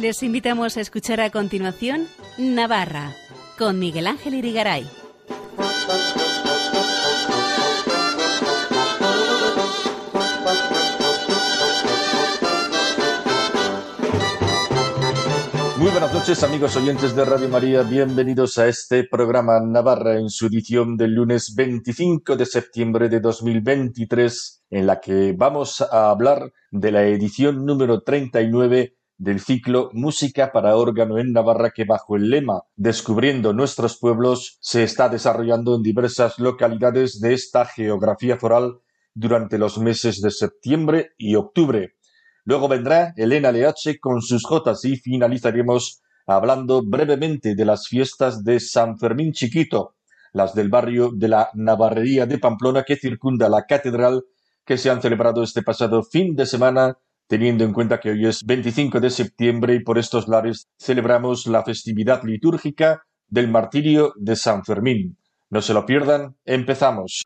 Les invitamos a escuchar a continuación Navarra con Miguel Ángel Irigaray. Muy buenas noches amigos oyentes de Radio María, bienvenidos a este programa Navarra en su edición del lunes 25 de septiembre de 2023, en la que vamos a hablar de la edición número 39 del ciclo Música para órgano en Navarra que bajo el lema Descubriendo nuestros pueblos se está desarrollando en diversas localidades de esta geografía foral durante los meses de septiembre y octubre. Luego vendrá Elena Leache con sus jotas y finalizaremos hablando brevemente de las fiestas de San Fermín Chiquito, las del barrio de la Navarrería de Pamplona que circunda la catedral que se han celebrado este pasado fin de semana, teniendo en cuenta que hoy es 25 de septiembre y por estos lares celebramos la festividad litúrgica del martirio de San Fermín. No se lo pierdan, empezamos.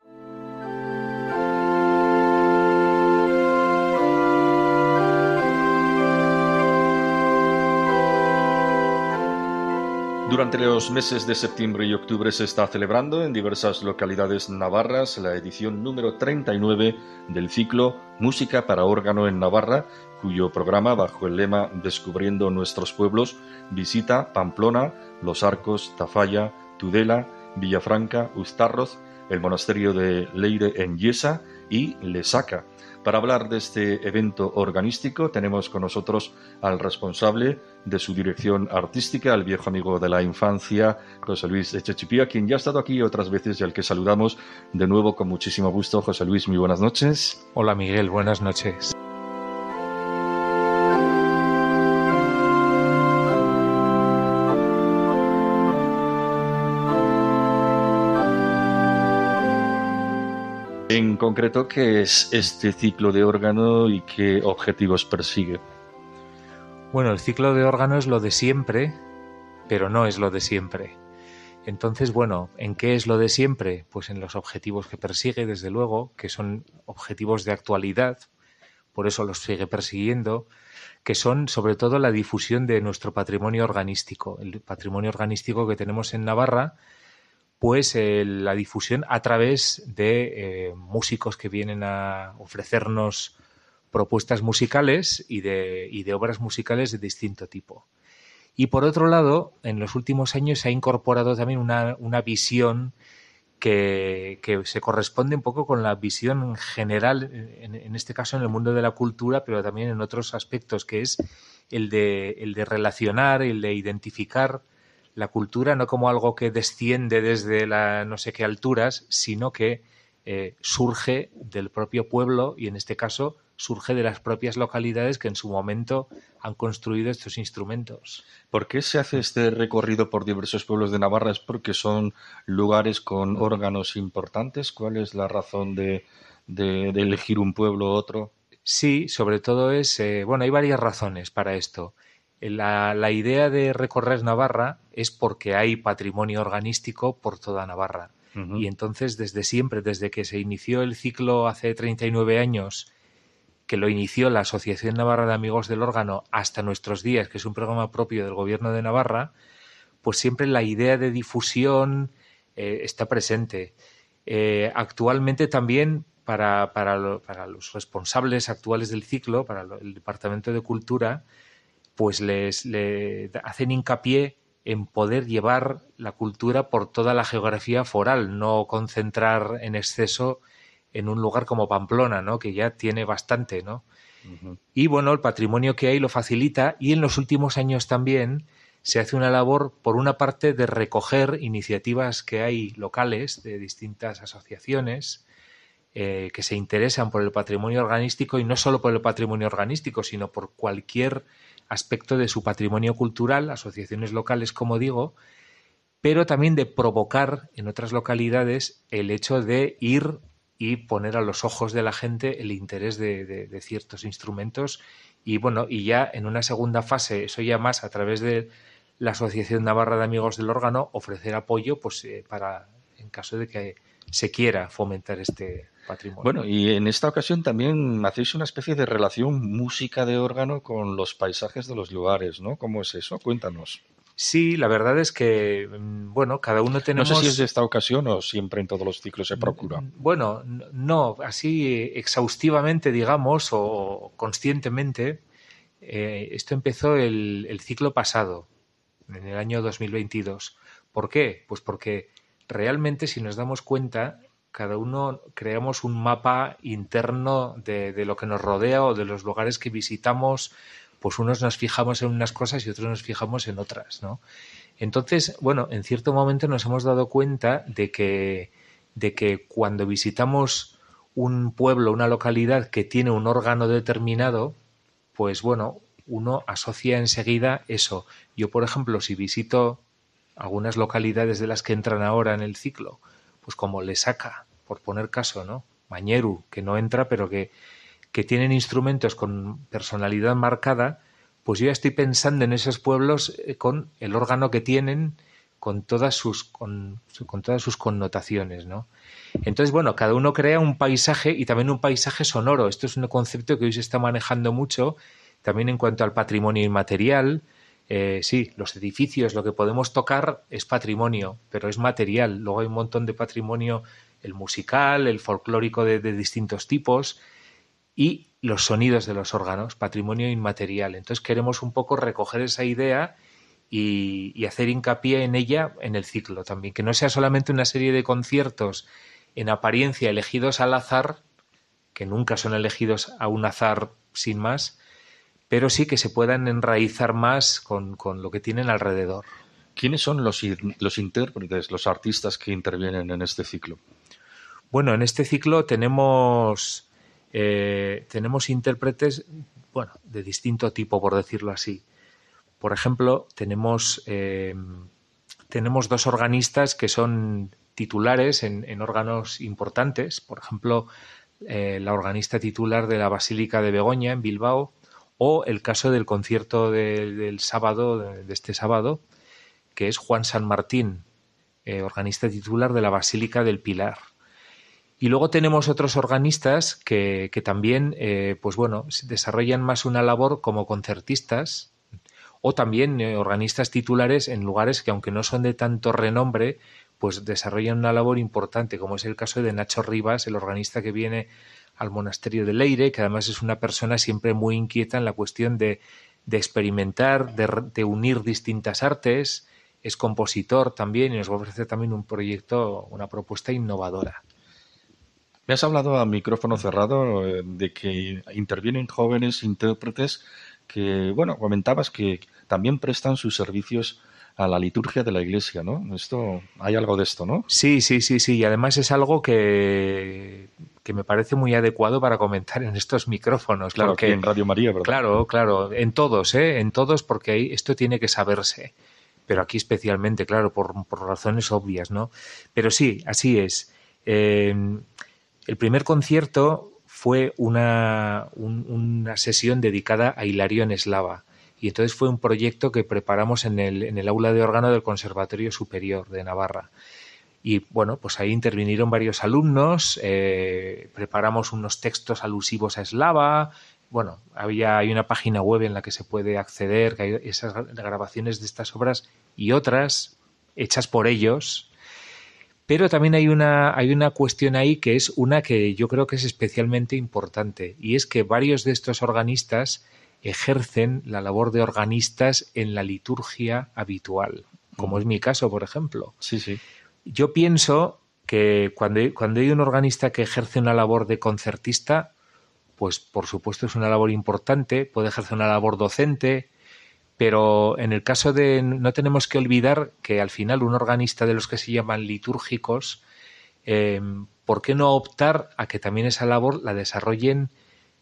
Durante los meses de septiembre y octubre se está celebrando en diversas localidades navarras la edición número 39 del ciclo Música para órgano en Navarra, cuyo programa, bajo el lema Descubriendo nuestros pueblos, visita Pamplona, Los Arcos, Tafalla, Tudela, Villafranca, Ustarroz, el monasterio de Leire en Yesa y Lesaca. Para hablar de este evento organístico tenemos con nosotros al responsable de su dirección artística, al viejo amigo de la infancia, José Luis Echechipía, quien ya ha estado aquí otras veces y al que saludamos de nuevo con muchísimo gusto. José Luis, muy buenas noches. Hola Miguel, buenas noches. Concreto, ¿qué es este ciclo de órgano y qué objetivos persigue? Bueno, el ciclo de órgano es lo de siempre, pero no es lo de siempre. Entonces, bueno, ¿en qué es lo de siempre? Pues en los objetivos que persigue, desde luego, que son objetivos de actualidad, por eso los sigue persiguiendo, que son sobre todo la difusión de nuestro patrimonio organístico, el patrimonio organístico que tenemos en Navarra, pues eh, la difusión a través de eh, músicos que vienen a ofrecernos propuestas musicales y de, y de obras musicales de distinto tipo. Y por otro lado, en los últimos años se ha incorporado también una, una visión que, que, se corresponde un poco con la visión general, en, en, este caso en el mundo de la cultura, pero también en otros aspectos, que es el de, el de relacionar, el de identificar la cultura no como algo que desciende desde la no sé qué alturas, sino que eh, surge del propio pueblo y en este caso surge de las propias localidades que en su momento han construido estos instrumentos. ¿Por qué se hace este recorrido por diversos pueblos de Navarra? ¿Es porque son lugares con órganos importantes? ¿Cuál es la razón de, de, de elegir un pueblo u otro? Sí, sobre todo es, eh, bueno, hay varias razones para esto. La, la, idea de recorrer Navarra es porque hay patrimonio organístico por toda Navarra. Uh -huh. Y entonces, desde siempre, desde que se inició el ciclo hace 39 años, que lo inició la Asociación Navarra de Amigos del Órgano hasta nuestros días, que es un programa propio del Gobierno de Navarra, pues siempre la idea de difusión eh, está presente. Eh, actualmente también para, para, lo, para, los responsables actuales del ciclo, para el Departamento de Cultura, pues les, les hacen hincapié en poder llevar la cultura por toda la geografía foral, no concentrar en exceso en un lugar como Pamplona, ¿no? que ya tiene bastante, ¿no? Uh -huh. Y bueno, el patrimonio que hay lo facilita y en los últimos años también se hace una labor, por una parte, de recoger iniciativas que hay locales de distintas asociaciones eh, que se interesan por el patrimonio organístico y no solo por el patrimonio organístico, sino por cualquier aspecto de su patrimonio cultural, asociaciones locales, como digo, pero también de provocar en otras localidades el hecho de ir y poner a los ojos de la gente el interés de, ciertos instrumentos. Y bueno, y ya en una segunda fase, eso ya más a través de la Asociación Navarra de Amigos del Órgano, ofrecer apoyo pues eh, para en caso de que se quiera fomentar este patrimonio. Bueno, y en esta ocasión también hacéis una especie de relación música de órgano con los paisajes de los lugares, ¿no? ¿Cómo es eso? Cuéntanos. Sí, la verdad es que, mm, bueno, cada uno tenemos... No sé si es de esta ocasión o siempre en todos los ciclos se procura. Mm, bueno, no, así exhaustivamente, digamos, o conscientemente, eh, esto empezó el, el, ciclo pasado, en el año 2022. ¿Por qué? Pues porque realmente, si nos damos cuenta, cada uno creamos un mapa interno de, lo que nos rodea o de los lugares que visitamos pues unos nos fijamos en unas cosas y otros nos fijamos en otras, ¿no? Entonces, bueno, en cierto momento nos hemos dado cuenta de que, de que cuando visitamos un pueblo, una localidad que tiene un órgano determinado, pues bueno, uno asocia enseguida eso. Yo, por ejemplo, si visito algunas localidades de las que entran ahora en el ciclo, pues como Lesaca, por poner caso, ¿no? Mañeru, que no entra, pero que que tienen instrumentos con personalidad marcada, pues yo ya estoy pensando en esos pueblos eh, con el órgano que tienen, con todas sus, con, todas sus connotaciones, ¿no? Entonces, bueno, cada uno crea un paisaje y también un paisaje sonoro. Esto es un concepto que hoy se está manejando mucho, también en cuanto al patrimonio inmaterial. Eh, sí, los edificios, lo que podemos tocar es patrimonio, pero es material. Luego hay un montón de patrimonio, el musical, el folclórico de distintos tipos, y los sonidos de los órganos, patrimonio inmaterial. Entonces queremos un poco recoger esa idea y, hacer hincapié en ella en el ciclo también, que no sea solamente una serie de conciertos en apariencia elegidos al azar, que nunca son elegidos a un azar sin más, pero sí que se puedan enraizar más con, lo que tienen alrededor. ¿Quiénes son los, los intérpretes, los artistas que intervienen en este ciclo? Bueno, en este ciclo tenemos eh, tenemos intérpretes, bueno, de distinto tipo, por decirlo así. Por ejemplo, tenemos, eh, tenemos dos organistas que son titulares en, órganos importantes. Por ejemplo, eh, la organista titular de la Basílica de Begoña, en Bilbao, o el caso del concierto del sábado, de, este sábado, que es Juan San Martín, organista titular de la Basílica del Pilar. Y luego tenemos otros organistas que, que también, eh, pues bueno, desarrollan más una labor como concertistas o también eh, organistas titulares en lugares que, aunque no son de tanto renombre, pues desarrollan una labor importante, como es el caso de Nacho Rivas, el organista que viene al monasterio de Leire, que además es una persona siempre muy inquieta en la cuestión de, de experimentar, de, de, unir distintas artes, es compositor también y nos ofrece también un proyecto, una propuesta innovadora. Me has hablado a micrófono cerrado eh, de que intervienen jóvenes intérpretes que, bueno, comentabas que también prestan sus servicios a la liturgia de la iglesia, ¿no? Esto, hay algo de esto, ¿no? Sí, sí, sí, sí. Y además es algo que, que me parece muy adecuado para comentar en estos micrófonos. Claro, que en Radio María, ¿verdad? Claro, claro. En todos, ¿eh? En todos, porque esto tiene que saberse. Pero aquí especialmente, claro, por, por razones obvias, ¿no? Pero sí, así es. Eh, el primer concierto fue una, una sesión dedicada a Hilarión Eslava. Y entonces fue un proyecto que preparamos en el, en el aula de órgano del Conservatorio Superior de Navarra. Y bueno, pues ahí intervinieron varios alumnos, eh, preparamos unos textos alusivos a eslava. Bueno, había, hay una página web en la que se puede acceder, que hay esas grabaciones de estas obras y otras hechas por ellos, pero también hay una, hay una cuestión ahí que es una que yo creo que es especialmente importante, y es que varios de estos organistas ejercen la labor de organistas en la liturgia habitual, como es mi caso, por ejemplo. Sí, sí. Yo pienso que cuando, cuando hay un organista que ejerce una labor de concertista, pues por supuesto es una labor importante, puede ejercer una labor docente, pero en el caso de no tenemos que olvidar que al final un organista de los que se llaman litúrgicos, eh, ¿por qué no optar a que también esa labor la desarrollen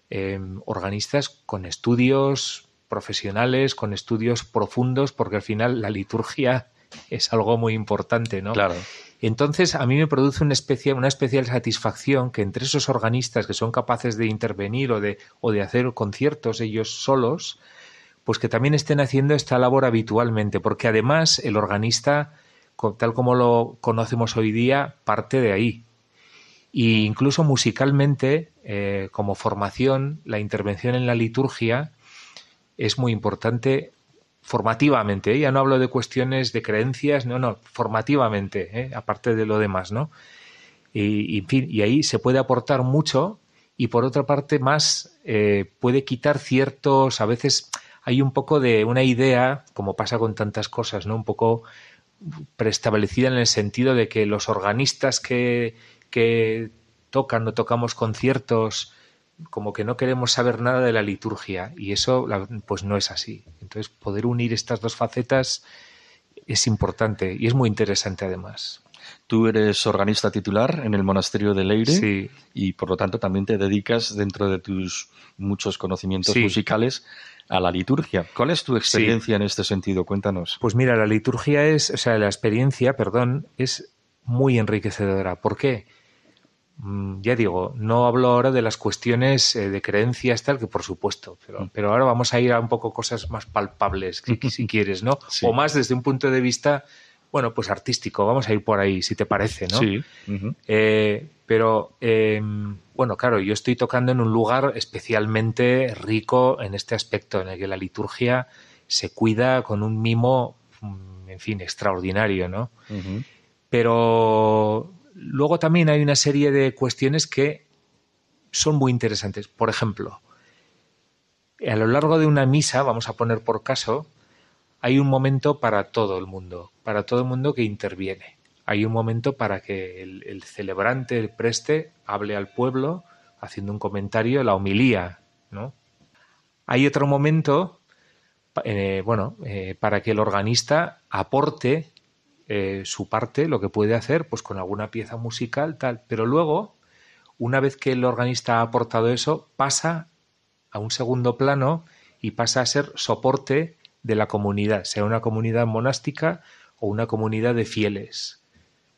eh, organistas con estudios profesionales, con estudios profundos, porque al final la liturgia es algo muy importante, ¿no? Claro. Entonces, a mí me produce una, especie, una especial satisfacción que entre esos organistas que son capaces de intervenir o de, o de hacer conciertos ellos solos, pues que también estén haciendo esta labor habitualmente, porque además el organista, tal como lo conocemos hoy día, parte de ahí, Y incluso musicalmente, eh, como formación, la intervención en la liturgia es muy importante formativamente. ¿eh? Ya no hablo de cuestiones de creencias, no, no, formativamente, ¿eh? aparte de lo demás, ¿no? Y, en fin, y ahí se puede aportar mucho y por otra parte más puede quitar ciertos, a veces hay un poco de una idea, como pasa con tantas cosas, ¿no? Un poco preestablecida en el sentido de que los organistas que, que tocan o tocamos conciertos como que no queremos saber nada de la liturgia y eso pues no es así. Entonces poder unir estas dos facetas es importante y es muy interesante además. Tú eres organista titular en el monasterio de Leire y por lo tanto también te dedicas dentro de tus muchos conocimientos musicales a la liturgia. ¿Cuál es tu experiencia en este sentido? Cuéntanos. Pues mira, la liturgia es, o sea, la experiencia, perdón, es muy enriquecedora. ¿Por qué? Mm, ya digo, no hablo ahora de las cuestiones eh, de creencias, tal, que por supuesto, pero, mm. pero ahora vamos a ir a un poco cosas más palpables, si, quieres, ¿no? O más desde un punto de vista, bueno, pues artístico, vamos a ir por ahí, si te parece, ¿no? Sí. Eh, pero, em, bueno, claro, yo estoy tocando en un lugar especialmente rico en este aspecto, en el que la liturgia se cuida con un mimo, mm, en fin, extraordinario, ¿no? Pero luego también hay una serie de cuestiones que son muy interesantes. Por ejemplo, a lo largo de una misa, vamos a poner por caso, hay un momento para todo el mundo, para todo el mundo que interviene. Hay un momento para que el, celebrante, el preste, hable al pueblo haciendo un comentario, la homilía, ¿no? Hay otro momento, eh, bueno, eh, para que el organista aporte eh, su parte, lo que puede hacer, pues con alguna pieza musical, tal. Pero luego, una vez que el organista ha aportado eso, pasa a un segundo plano y pasa a ser soporte de la comunidad, sea una comunidad monástica o una comunidad de fieles.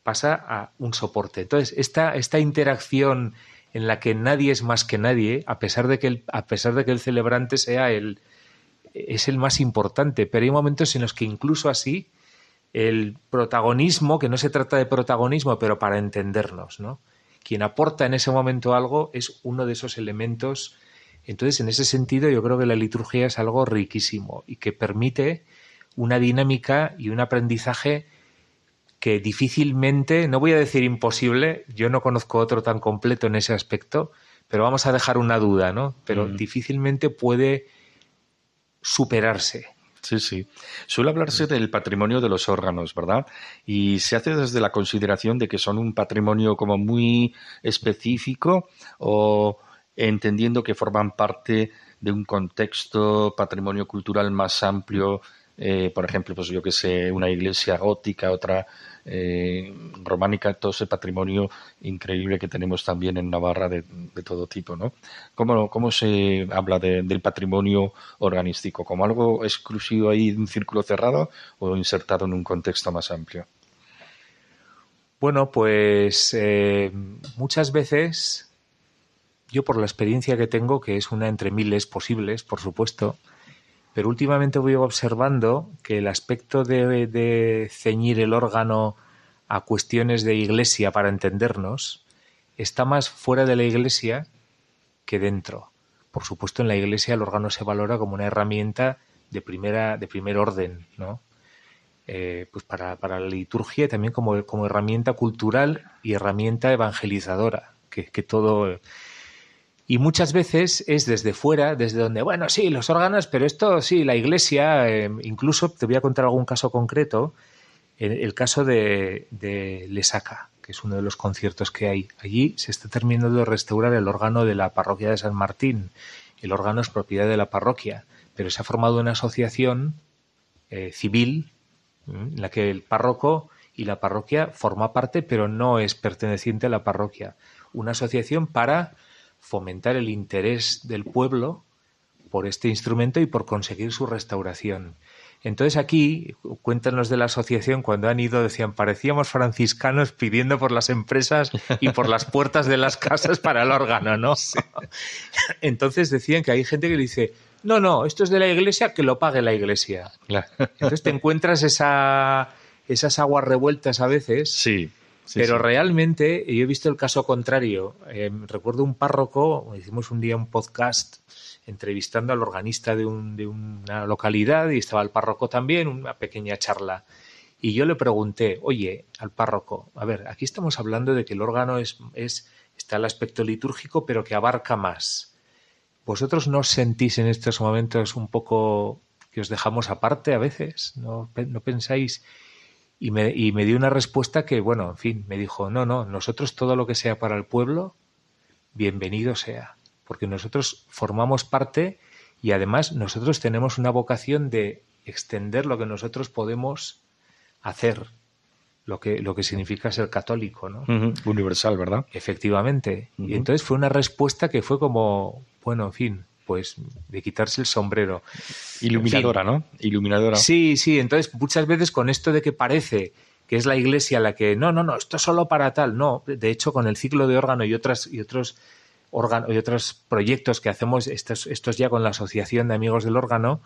Pasa a un soporte. Entonces, esta, esta interacción en la que nadie es más que nadie, a pesar de que el, a pesar de que el celebrante sea el, es el más importante, pero hay momentos en los que incluso así el protagonismo, que no se trata de protagonismo, pero para entendernos, ¿no? Quien aporta en ese momento algo es uno de esos elementos. Entonces, en ese sentido, yo creo que la liturgia es algo riquísimo y que permite una dinámica y un aprendizaje que difícilmente, no voy a decir imposible, yo no conozco otro tan completo en ese aspecto, pero vamos a dejar una duda, ¿no? Pero mm. difícilmente puede superarse. Sí, sí. Suele hablarse del patrimonio de los órganos, ¿verdad? Y se hace desde la consideración de que son un patrimonio como muy específico o entendiendo que forman parte de un contexto patrimonio cultural más amplio eh, por ejemplo, pues yo que sé, una iglesia gótica, otra eh, románica, todo ese patrimonio increíble que tenemos también en Navarra de, todo tipo, ¿no? ¿Cómo, se habla del patrimonio organístico? ¿Como algo exclusivo ahí de un círculo cerrado o insertado en un contexto más amplio? Bueno, pues eh, muchas veces, yo por la experiencia que tengo, que es una entre miles posibles, por supuesto, pero últimamente voy observando que el aspecto de, ceñir el órgano a cuestiones de iglesia para entendernos está más fuera de la iglesia que dentro. Por supuesto, en la iglesia el órgano se valora como una herramienta de primera, de primer orden, ¿no? Eh, pues para, la liturgia también como, como herramienta cultural y herramienta evangelizadora, que, que todo y muchas veces es desde fuera, desde donde, bueno, sí, los órganos, pero esto sí, la iglesia, eh, incluso te voy a contar algún caso concreto, el, caso de, de Lesaca, que es uno de los conciertos que hay. Allí se está terminando de restaurar el órgano de la parroquia de San Martín. El órgano es propiedad de la parroquia, pero se ha formado una asociación eh, civil en la que el párroco y la parroquia forma parte, pero no es perteneciente a la parroquia. Una asociación para fomentar el interés del pueblo por este instrumento y por conseguir su restauración. Entonces aquí, cuéntanos de la asociación, cuando han ido, decían, parecíamos franciscanos pidiendo por las empresas y por las puertas de las casas para el órgano, ¿no? Entonces decían que hay gente que dice, no, no, esto es de la iglesia, que lo pague la iglesia. Entonces te encuentras esa, esas aguas revueltas a veces. Sí Pero realmente yo he visto el caso contrario. Eh, recuerdo un párroco, hicimos un día un podcast entrevistando al organista de, una localidad y estaba el párroco también, una pequeña charla. Y yo le pregunté, oye, al párroco, a ver, aquí estamos hablando de que el órgano es, es está el aspecto litúrgico, pero que abarca más. ¿Vosotros no os sentís en estos momentos un poco que os dejamos aparte a veces? ¿No, no pensáis? Y me, y me dio una respuesta que, bueno, en fin, me dijo, no, no, nosotros todo lo que sea para el pueblo, bienvenido sea, porque nosotros formamos parte y además nosotros tenemos una vocación de extender lo que nosotros podemos hacer, lo que, lo que significa ser católico, ¿no? Universal, ¿verdad? Efectivamente. Y entonces fue una respuesta que fue como, bueno, en fin, pues de quitarse el sombrero. Iluminadora, ¿no? Iluminadora. Sí, sí, entonces muchas veces con esto de que parece que es la iglesia la que, no, no, no, esto es solo para tal, no, de hecho con el ciclo de órgano y otras y otros órgano, y otros proyectos que hacemos estos, estos ya con la asociación de amigos del órgano,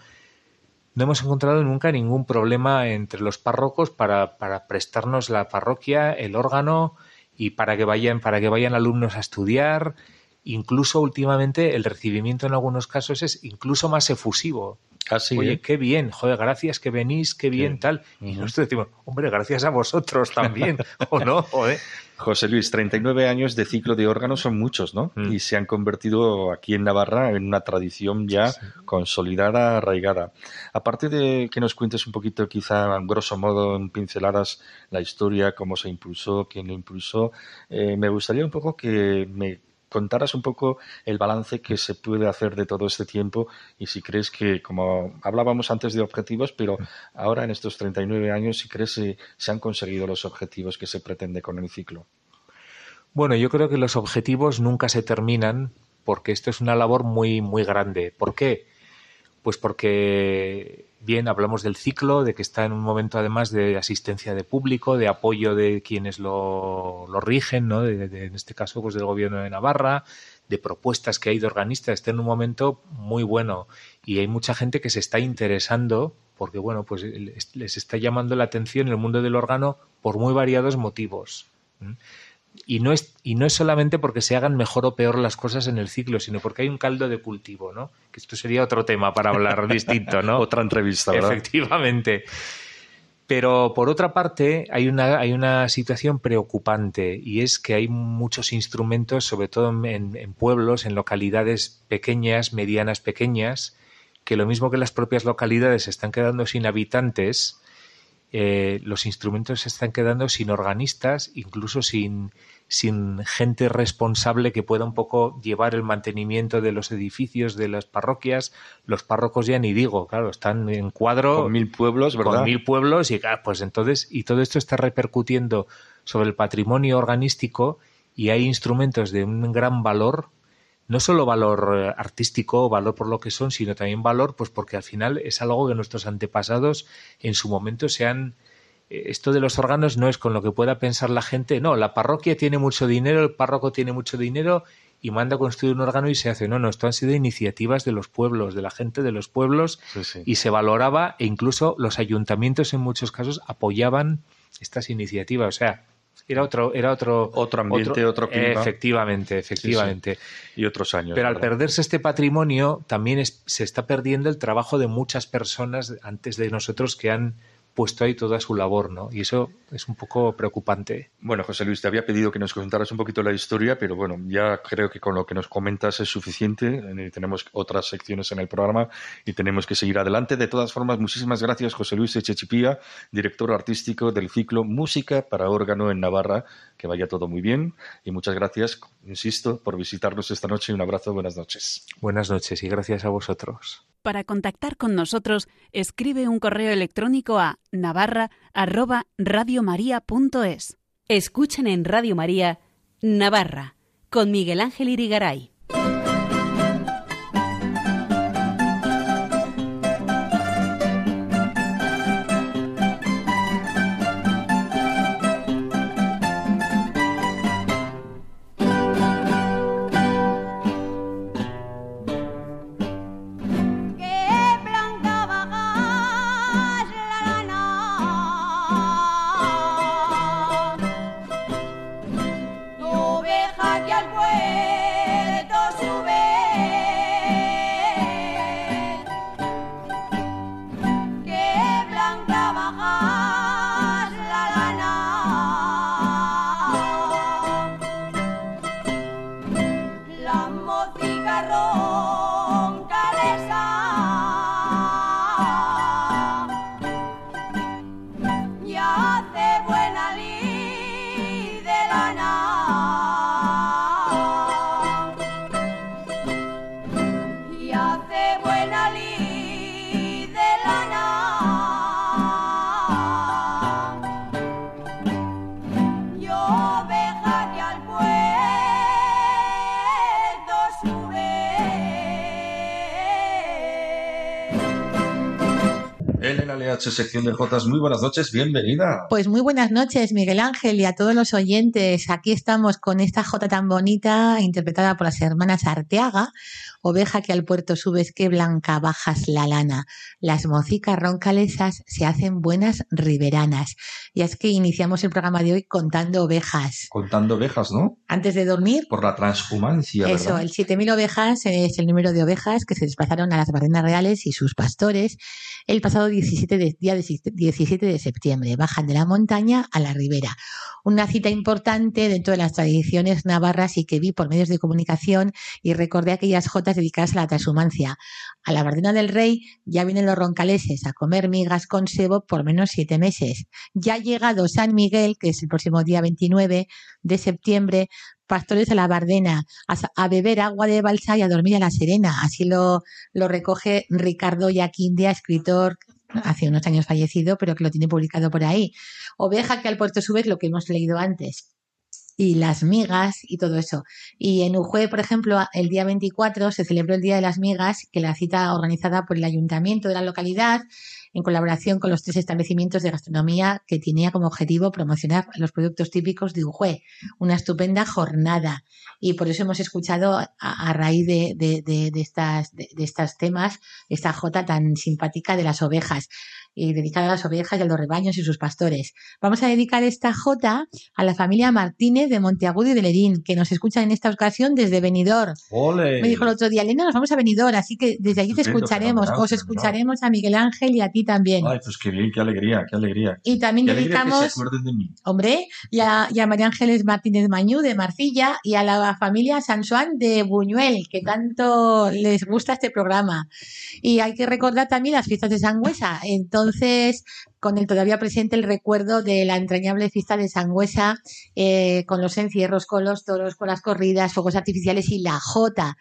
no hemos encontrado nunca ningún problema entre los párrocos para, para prestarnos la parroquia, el órgano y para que vayan, para que vayan alumnos a estudiar. Incluso últimamente el recibimiento en algunos casos es incluso más efusivo. Así Oye, qué bien, joder, gracias que venís, qué bien, tal. Y nosotros decimos, hombre, gracias a vosotros también, ¿o no? José Luis, 39 años de ciclo de órganos son muchos, ¿no? Mm. Y se han convertido aquí en Navarra en una tradición ya consolidada, arraigada. Aparte de que nos cuentes un poquito, quizá, en grosso modo, en pinceladas, la historia, cómo se impulsó, quién lo impulsó, eh, me gustaría un poco que me contaras un poco el balance que se puede hacer de todo este tiempo y si crees que, como hablábamos antes de objetivos, pero ahora en estos 39 años, si crees que se han conseguido los objetivos que se pretende con el ciclo. Bueno, yo creo que los objetivos nunca se terminan porque esto es una labor muy, muy grande. ¿Por qué? Pues porque, bien, hablamos del ciclo, de que está en un momento además de asistencia de público, de apoyo de quienes lo, lo rigen, ¿no? De, en este caso, pues del gobierno de Navarra, de propuestas que hay de organistas. Está en un momento muy bueno y hay mucha gente que se está interesando porque, bueno, pues les está llamando la atención el mundo del órgano por muy variados motivos y no es y no es solamente porque se hagan mejor o peor las cosas en el ciclo, sino porque hay un caldo de cultivo, ¿no? Que esto sería otro tema para hablar distinto, ¿no? Otra entrevista, ¿verdad? Efectivamente. Pero por otra parte, hay una, hay una situación preocupante y es que hay muchos instrumentos, sobre todo en, en pueblos, en localidades pequeñas, medianas pequeñas, que lo mismo que las propias localidades se están quedando sin habitantes, eh, los instrumentos se están quedando sin organistas, incluso sin, sin gente responsable que pueda un poco llevar el mantenimiento de los edificios de las parroquias. Los párrocos ya ni digo, claro, están en cuadro. Con mil pueblos, ¿verdad? Con mil pueblos y claro, pues entonces, y todo esto está repercutiendo sobre el patrimonio organístico y hay instrumentos de un gran valor no solo valor eh, artístico, valor por lo que son, sino también valor, pues porque al final es algo que nuestros antepasados en su momento se han eh, esto de los órganos no es con lo que pueda pensar la gente, no, la parroquia tiene mucho dinero, el párroco tiene mucho dinero y manda a construir un órgano y se hace. No, no, esto han sido iniciativas de los pueblos, de la gente de los pueblos y se valoraba e incluso los ayuntamientos en muchos casos apoyaban estas iniciativas. O sea, era otro, era otro, otro ambiente, otro, clima. Efectivamente, efectivamente. Y otros años. Pero al perderse este patrimonio, también se está perdiendo el trabajo de muchas personas antes de nosotros que han puesto ahí toda su labor, ¿no? Y eso es un poco preocupante. Bueno, José Luis, te había pedido que nos contaras un poquito la historia, pero bueno, ya creo que con lo que nos comentas es suficiente. Eh, tenemos otras secciones en el programa y tenemos que seguir adelante. De todas formas, muchísimas gracias, José Luis Echechipía, director artístico del ciclo Música para órgano en Navarra. Que vaya todo muy bien y muchas gracias, insisto, por visitarnos esta noche. Un abrazo, buenas noches. Buenas noches y gracias a vosotros. Para contactar con nosotros, escribe un correo electrónico a navarra@radiomaria.es. Escuchen en Radio María Navarra con Miguel Ángel Irigaray. Sección de Jotas. Muy buenas noches, bienvenida. Pues muy buenas noches, Miguel Ángel, y a todos los oyentes. Aquí estamos con esta Jota tan bonita, interpretada por las hermanas Arteaga, Oveja que al puerto subes, que blanca bajas la lana. Las mocicas roncalesas se hacen buenas riberanas. Y es que iniciamos el programa de hoy contando ovejas. Contando ovejas, ¿no? Antes de dormir. Por la transhumancia. Eso, el 7000 ovejas es el número de ovejas que se desplazaron a las barrenas reales y sus pastores el pasado 17 de, día 17 de septiembre. Bajan de la montaña a la ribera. Una cita importante dentro de las tradiciones navarras y que vi por medios de comunicación y recordé aquellas jotas dedicadas a la transhumancia. A la Bardena del Rey ya vienen los roncaleses a comer migas con sebo por menos siete meses. Ya ha llegado San Miguel, que es el próximo día 29 de septiembre, pastores a la Bardena, a, beber agua de balsa y a dormir a la serena. Así lo, lo recoge Ricardo Yaquindia, escritor hace unos años fallecido, pero que lo tiene publicado por ahí. Oveja que al puerto sube lo que hemos leído antes y las migas y todo eso. Y en Ujue, por ejemplo, el día 24 se celebró el Día de las Migas, que la cita organizada por el ayuntamiento de la localidad en colaboración con los tres establecimientos de gastronomía que tenía como objetivo promocionar los productos típicos de Ujue. Una estupenda jornada. Y por eso hemos escuchado a, raíz de, de, de, de estas, de, estos temas esta jota tan simpática de las ovejas y dedicada a las ovejas y a los rebaños y sus pastores. Vamos a dedicar esta jota a la familia Martínez de Monteagudo y de Lerín, que nos escuchan en esta ocasión desde Benidorm. Me dijo el otro día, Elena, nos vamos a Benidorm, así que desde allí te escucharemos, os escucharemos a Miguel Ángel y a ti también. Ay, pues qué bien, qué alegría, qué alegría. Y también dedicamos, hombre, y a, María Ángeles Martínez Mañú de Marcilla y a la familia Sansuán de Buñuel, que tanto les gusta este programa. Y hay que recordar también las fiestas de Sangüesa. Entonces, entonces, con el todavía presente el recuerdo de la entrañable fiesta de Sangüesa, eh, con los encierros, con los toros, con las corridas, fuegos artificiales y la jota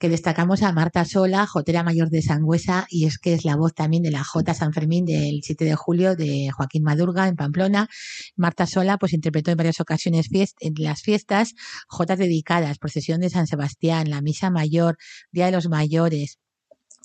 que destacamos a Marta Sola, jotera mayor de Sangüesa, y es que es la voz también de la Jota San Fermín del 7 de julio de Joaquín Madurga en Pamplona. Marta Sola pues interpretó en varias ocasiones en las fiestas jotas dedicadas, procesión de San Sebastián, la misa mayor, Día de los Mayores,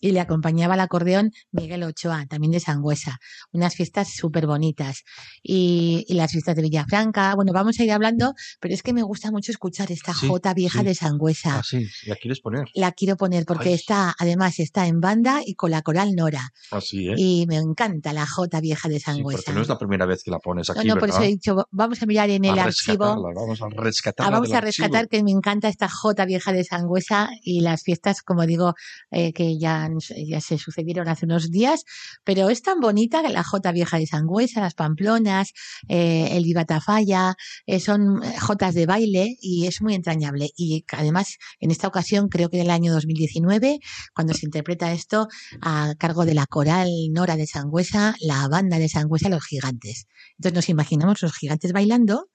y le acompañaba al acordeón Miguel Ochoa, también de Sangüesa. Unas fiestas súper bonitas. Y, las fiestas de Villafranca. Bueno, vamos a ir hablando, pero es que me gusta mucho escuchar esta jota vieja de Sangüesa. Ah, sí, ¿la quieres poner? La quiero poner porque está, además, está en banda y con la coral Nora. Así es. Y me encanta la jota vieja de Sangüesa. porque no es la primera vez que la pones aquí. No, no, por eso he dicho, vamos a mirar en el archivo. Vamos a rescatar. vamos a rescatar que me encanta esta jota vieja de Sangüesa y las fiestas, como digo, eh, que ya ya se sucedieron hace unos días, pero es tan bonita que la Jota Vieja de Sangüesa, las Pamplonas, eh, el Vivatafalla, eh, son eh, jotas de baile y es muy entrañable. Y además, en esta ocasión, creo que en el año 2019, cuando se interpreta esto a cargo de la coral Nora de Sangüesa, la banda de Sangüesa, los gigantes. Entonces nos imaginamos los gigantes bailando,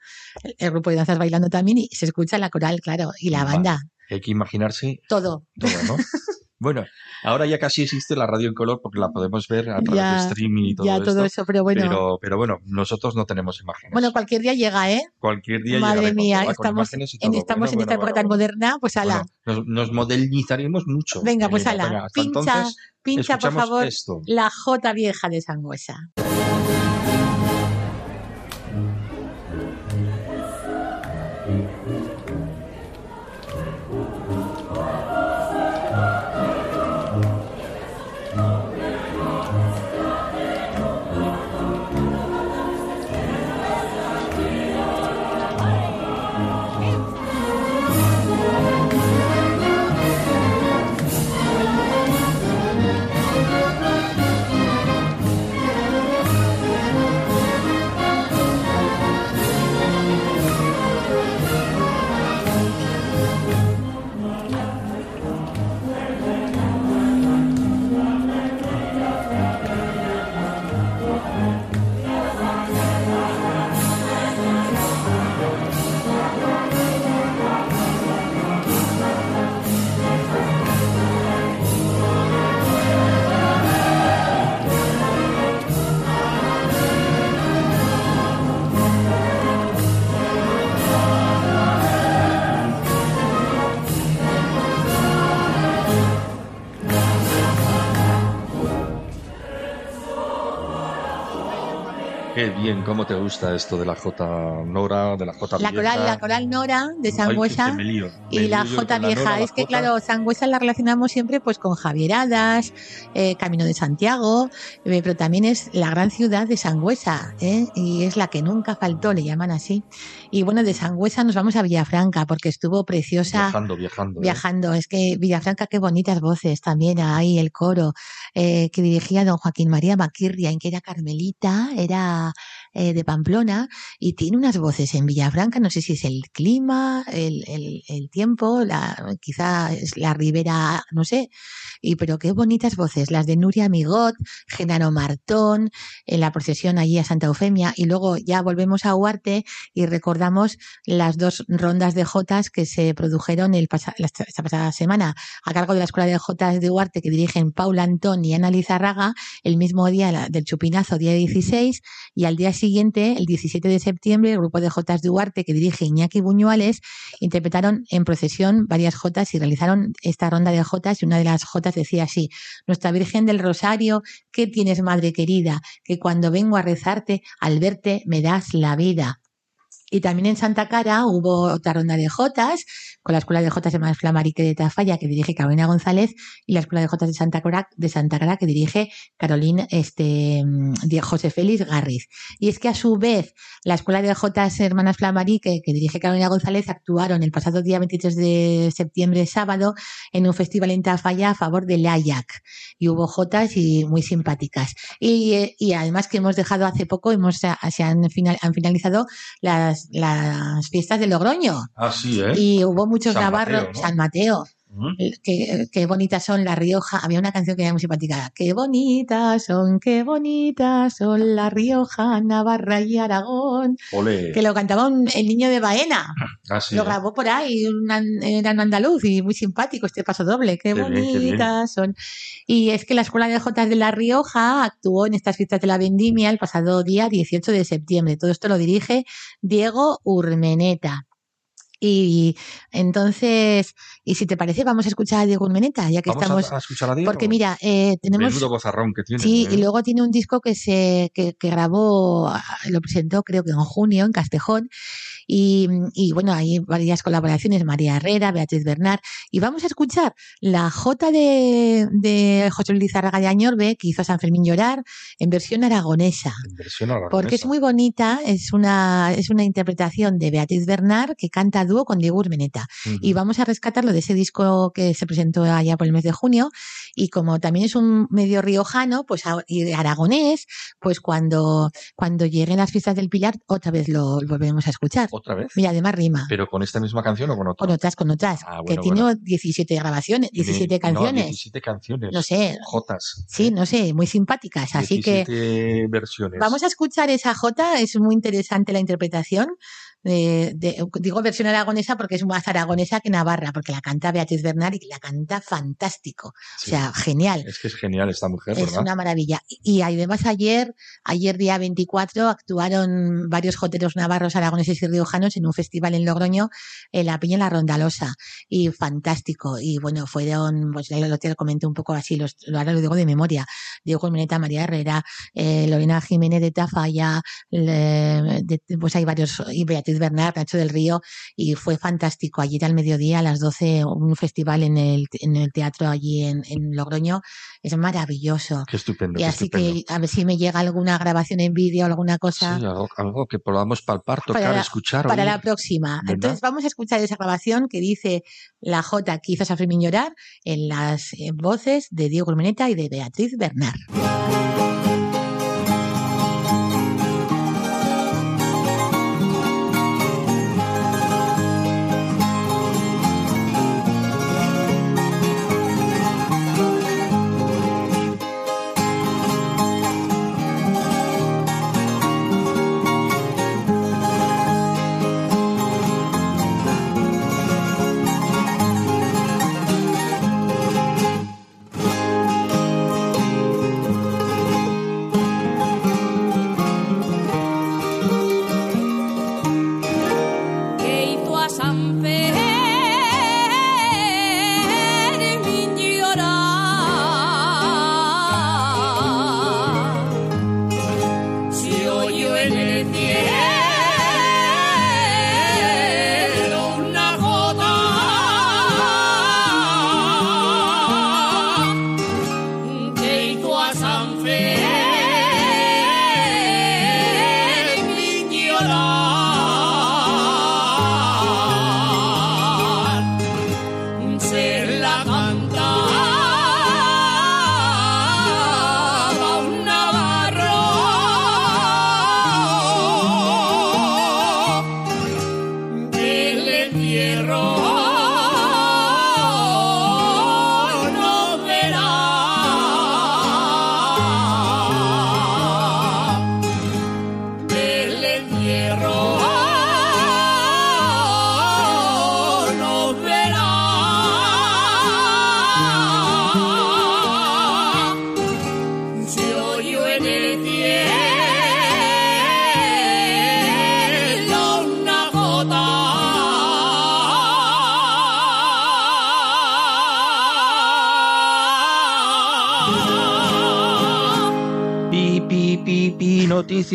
el grupo de danzas bailando también y se escucha la coral, claro, y la banda. Hay que imaginarse todo. Todo, ¿no? Bueno, ahora ya casi existe la radio en color porque la podemos ver a través de streaming y todo, ya, todo eso, pero bueno. Pero, bueno, nosotros no tenemos imágenes. Bueno, cualquier día llega, ¿eh? Cualquier día Madre mía, estamos, en, estamos en esta época tan moderna, pues ala. Nos, nos, modernizaremos mucho. Venga, pues ala, pincha, pincha por favor la J vieja de Sangüesa. Qué bien, ¿cómo te gusta esto de la J Nora, de la J la coral, la coral Nora de Sangüesa y la J vieja. es que, claro, Sangüesa la relacionamos siempre pues con Javieradas, eh, Camino de Santiago, eh, pero también es la gran ciudad de Sangüesa, ¿eh? y es la que nunca faltó, le llaman así. Y bueno, de Sangüesa nos vamos a Villafranca porque estuvo preciosa. Viajando, viajando. Viajando. Es que Villafranca, qué bonitas voces también ahí, el coro que dirigía don Joaquín María Maquirria, en que era Carmelita, era は eh, de Pamplona y tiene unas voces en Villafranca, no sé si es el clima, el, el, tiempo, la, quizá es la ribera, no sé, y pero qué bonitas voces, las de Nuria Migot, Genaro Martón, en la procesión allí a Santa Eufemia, y luego ya volvemos a Huarte y recordamos las dos rondas de Jotas que se produjeron el esta pasada semana a cargo de la Escuela de Jotas de Huarte que dirigen Paula Antón y Ana Lizarraga, el mismo día del chupinazo, día 16, y al día siguiente, el 17 de septiembre, el grupo de Jotas Duarte que dirige Iñaki Buñuales interpretaron en procesión varias Jotas y realizaron esta ronda de Jotas y una de las Jotas decía así, Nuestra Virgen del Rosario, ¿qué tienes, Madre querida? Que cuando vengo a rezarte, al verte me das la vida. Y también en Santa Cara hubo otra ronda de Jotas, con la Escuela de Jotas de Más Flamarique de Tafalla, que dirige Carolina González, y la Escuela de Jotas de Santa Cara, de Santa Cara que dirige Carolina este, José Félix Garriz. Y es que a su vez, la Escuela de Jotas Hermanas Flamarique, que dirige Carolina González, actuaron el pasado día 23 de septiembre, sábado, en un festival en Tafalla a favor del AYAC. Y hubo Jotas y muy simpáticas. Y, y además que hemos dejado hace poco, hemos, se han, final, han finalizado las las, fiestas de Logroño. Ah, sí, ¿eh? Y hubo muchos navarros, San Mateo. Qué, bonitas son La Rioja. Había una canción que era muy simpática. Qué bonitas son, qué bonitas son La Rioja, Navarra y Aragón. Que lo cantaba el niño de Baena. Ah, lo ¿eh? grabó por ahí, era un andaluz y muy simpático este paso doble. Qué, bonitas son. Y es que la Escuela de Jotas de La Rioja actuó en estas fiestas de la vendimia el pasado día 18 de septiembre. Todo esto lo dirige Diego Urmeneta. Y entonces, y si te parece, vamos a escuchar a Diego Urmeneta, ya que estamos. A, escuchar a Diego. Porque mira, eh, tenemos. que tiene. Sí, y ¿eh? luego tiene un disco que se que, que grabó, lo presentó creo que en junio en Castejón, y, bueno, hay varias colaboraciones, María Herrera, Beatriz Bernard, y vamos a escuchar la J de, José Luis Lizarraga de Añorbe, que hizo San Fermín llorar, en versión aragonesa. Porque es muy bonita, es una, es una interpretación de Beatriz Bernard que canta dúo con Diego Urmeneta. Y vamos a rescatarlo de ese disco que se presentó allá por el mes de junio, y como también es un medio riojano, pues y aragonés, pues cuando, cuando lleguen las fiestas del Pilar, otra vez lo volvemos a escuchar otra vez. Mira, además rima. ¿Pero con esta misma canción o con otra? Con otras, con otras. Ah, que tiene 17 grabaciones, 17 canciones. No, 17 canciones. No sé. Jotas. Sí, no sé, muy simpáticas. Así que. versiones. Vamos a escuchar esa Jota, es muy interesante la interpretación de, digo versión aragonesa porque es más aragonesa que navarra, porque la canta Beatriz Bernard y la canta fantástico. o sea, genial. Es que es genial esta mujer, Es una maravilla. Y además ayer, ayer día 24, actuaron varios joteros navarros, aragoneses y riojanos en un festival en Logroño, en la Piña la Rondalosa. Y fantástico. Y bueno, fueron, pues lo te comenté un poco así, los, ahora lo digo de memoria. Diego Colmeneta, María Herrera, eh, Lorena Jiménez de Tafalla, pues hay varios, y Beatriz Bernard, Nacho del Río, y fue fantástico. Ayer al mediodía, a las 12, un festival en el, en el teatro allí en, Logroño. Es maravilloso. Qué estupendo. Y así que a ver si me llega alguna grabación en vídeo, alguna cosa. Sí, algo, que podamos palpar, tocar, escuchar. Para la próxima. Entonces vamos a escuchar esa grabación que dice la J que hizo Safrimín llorar en las voces de Diego Urmeneta y de Beatriz Bernard.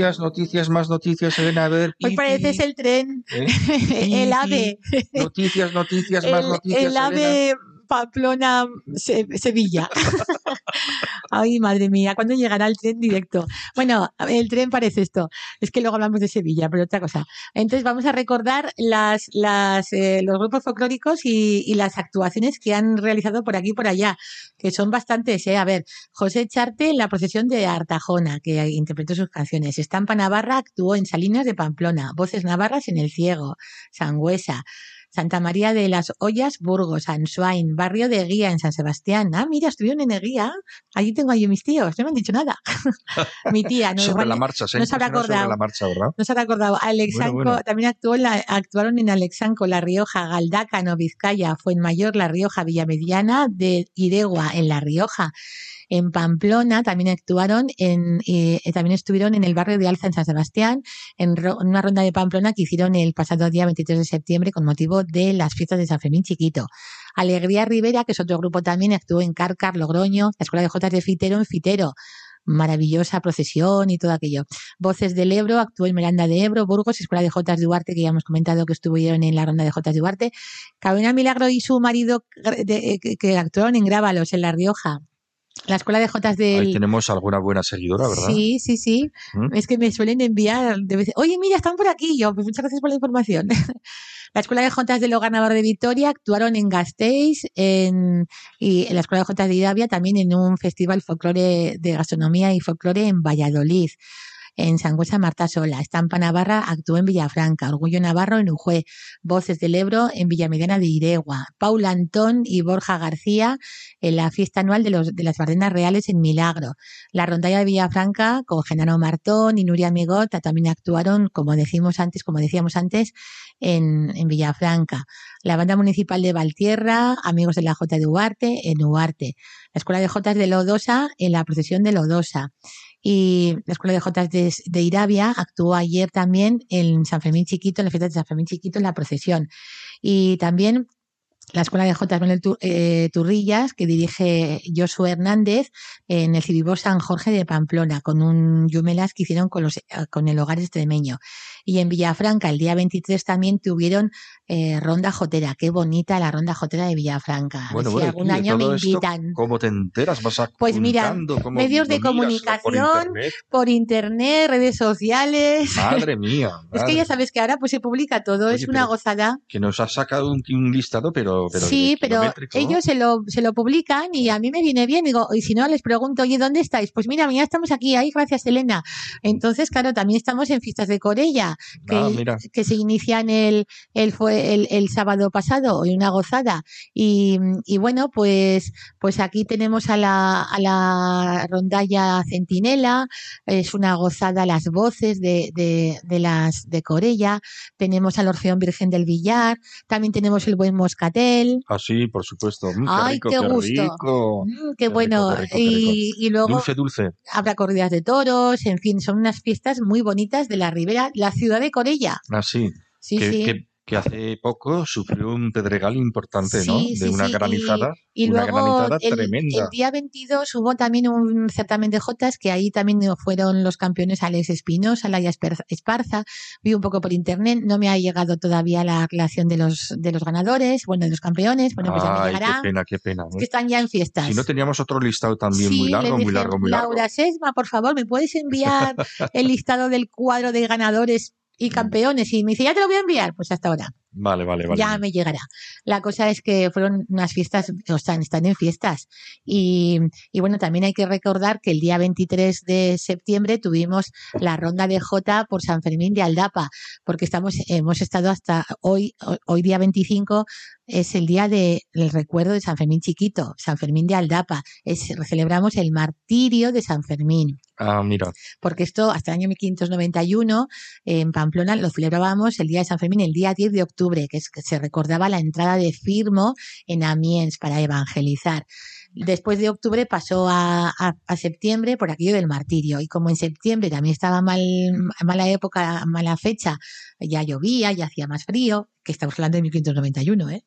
Noticias, noticias, más noticias, Elena. A ver. Hoy pareces el tren, ¿Eh? el ave. Noticias, noticias, más noticias. El ave Pamplona, Sevilla. Ay, madre mía, ¿cuándo llegará el tren directo? Bueno, el tren parece esto. Es que luego hablamos de Sevilla, pero otra cosa. Entonces vamos a recordar las, las, eh, los grupos folclóricos y, y, las actuaciones que han realizado por aquí y por allá, que son bastantes. ¿eh? A ver, José Charte en la procesión de Artajona, que interpretó sus canciones. Estampa Navarra actuó en Salinas de Pamplona. Voces Navarras en El Ciego. Sangüesa. Santa María de las Ollas, Burgos, Ansuain, barrio de Guía en San Sebastián. Ah, mira, estuvieron en Guía. Allí tengo a mis tíos, no me han dicho nada. Mi tía, no, sobre la marcha, no se habrá acordado. La. No se habrá acordado. Alexanco, también actuó la, actuaron en Alexanco, La Rioja, Galdácano, Vizcaya, Fuenmayor, La Rioja, Villamediana de Iregua, en La Rioja en Pamplona también actuaron, en, eh, también estuvieron en el barrio de Alza en San Sebastián, en, una ronda de Pamplona que hicieron el pasado día 23 de septiembre con motivo de las fiestas de San Fermín Chiquito. Alegría Rivera, que es otro grupo también, actuó en Carcar, Logroño, la Escuela de Jotas de Fitero en Fitero maravillosa procesión y todo aquello. Voces del Ebro, actuó en Miranda de Ebro, Burgos, Escuela de Jotas Duarte, que ya hemos comentado que estuvieron en la ronda de Jotas Duarte. Cabina Milagro y su marido eh, que actuaron en Grábalos, en La Rioja. La escuela de Jotas del... Ahí tenemos alguna buena seguidora, ¿verdad? Sí, sí, sí. ¿Mm? Es que me suelen enviar de vez... Oye, mira, están por aquí. Yo, pues muchas gracias por la información. la escuela de Jotas del Hogar Navarro de Victoria actuaron en Gasteiz en, y en la escuela de Jotas de Idavia también en un festival folclore de gastronomía y folclore en Valladolid en Sangüesa Marta Sola, Estampa Navarra actuó en Villafranca, Orgullo Navarro en Ujue, Voces del Ebro en Villamediana de Iregua, Paula Antón y Borja García en la fiesta anual de, los, de las Bardenas Reales en Milagro, la rondalla de Villafranca con Genaro Martón y Nuria Migota también actuaron, como decimos antes, como decíamos antes, en, Villafranca, la banda municipal de Valtierra, amigos de la J de Huarte en Huarte, la Escuela de Jotas de Lodosa en la procesión de Lodosa, y la Escuela de Jotas de, Irabia actuó ayer también en San Fermín Chiquito, en la fiesta de San Fermín Chiquito, en la procesión. Y también la Escuela de Jotas Manuel eh, Turrillas, que dirige Josué Hernández en el Ciribó San Jorge de Pamplona, con un Yumelas que hicieron con, los, con el hogar extremeño. Y en Villafranca, el día 23 también tuvieron eh, ronda jotera. Qué bonita la ronda jotera de Villafranca. Bueno, si algún año me invitan. ¿Cómo te enteras? ¿Vas pues mira, medios de comunicación, por internet? redes sociales. Madre mía. es que ya sabes que ahora pues se publica todo, es una gozada. Que nos ha sacado un, listado, pero, pero sí, pero ellos se lo, se lo publican y a mí me viene bien. Digo, y si no les pregunto, oye, ¿dónde estáis? Pues mira, mira, estamos aquí, ahí, gracias Elena. Entonces, claro, también estamos en Fiestas de Corella que, ah, que se inician el, el, fue el, el, sábado pasado, hoy una gozada. Y, y, bueno, pues, pues aquí tenemos a la, a la rondalla Centinela, es una gozada las voces de, de, de las de Corella, tenemos al Orfeón Virgen del Villar, también tenemos el buen Moscatel. Ah, sí, por supuesto. Mm, qué Ay, rico, qué, gusto. Mm, qué, bueno. y, y, luego dulce, dulce. habrá corridas de toros, en fin, son unas fiestas muy bonitas de la Ribera, la ciudad de Corella. Ah, sí. Sí, sí que hace poco sufrió un pedregal importante, ¿no? de una granizada. Y, una luego granizada el, tremenda. el, día 22 hubo también un certamen de Jotas que ahí también fueron los campeones Alex Espinosa, Laia Esparza. Vi un poco por internet, no me ha llegado todavía la relación de los de los ganadores, bueno, de los campeones. Bueno, pues ya me llegará. Qué pena, qué pena. Es que están ya en fiestas. Si no teníamos otro listado también muy largo, muy largo, muy largo. Laura Sesma, por favor, ¿me puedes enviar el listado del cuadro de ganadores y campeones. Y me dice, ya te lo voy a enviar. Pues hasta ahora. Vale, vale, vale. Ya me llegará. La cosa es que fueron unas fiestas, o sea, están en fiestas. Y, y, bueno, también hay que recordar que el día 23 de septiembre tuvimos la ronda de J por San Fermín de Aldapa, porque estamos, hemos estado hasta hoy, hoy día 25 es el día del recuerdo de San Fermín Chiquito, San Fermín de Aldapa. Es, celebramos el martirio de San Fermín. Ah, mira. Porque esto, hasta el año 1591, en Pamplona, lo celebrábamos el día de San Fermín, el día 10 de octubre, que, es, que se recordaba la entrada de Firmo en Amiens para evangelizar. Después de octubre pasó a, septiembre por aquello del martirio. Y como en septiembre también estaba mal, mala época, mala fecha, ya llovía, ya hacía más frío, que estamos hablando de 1591, ¿eh?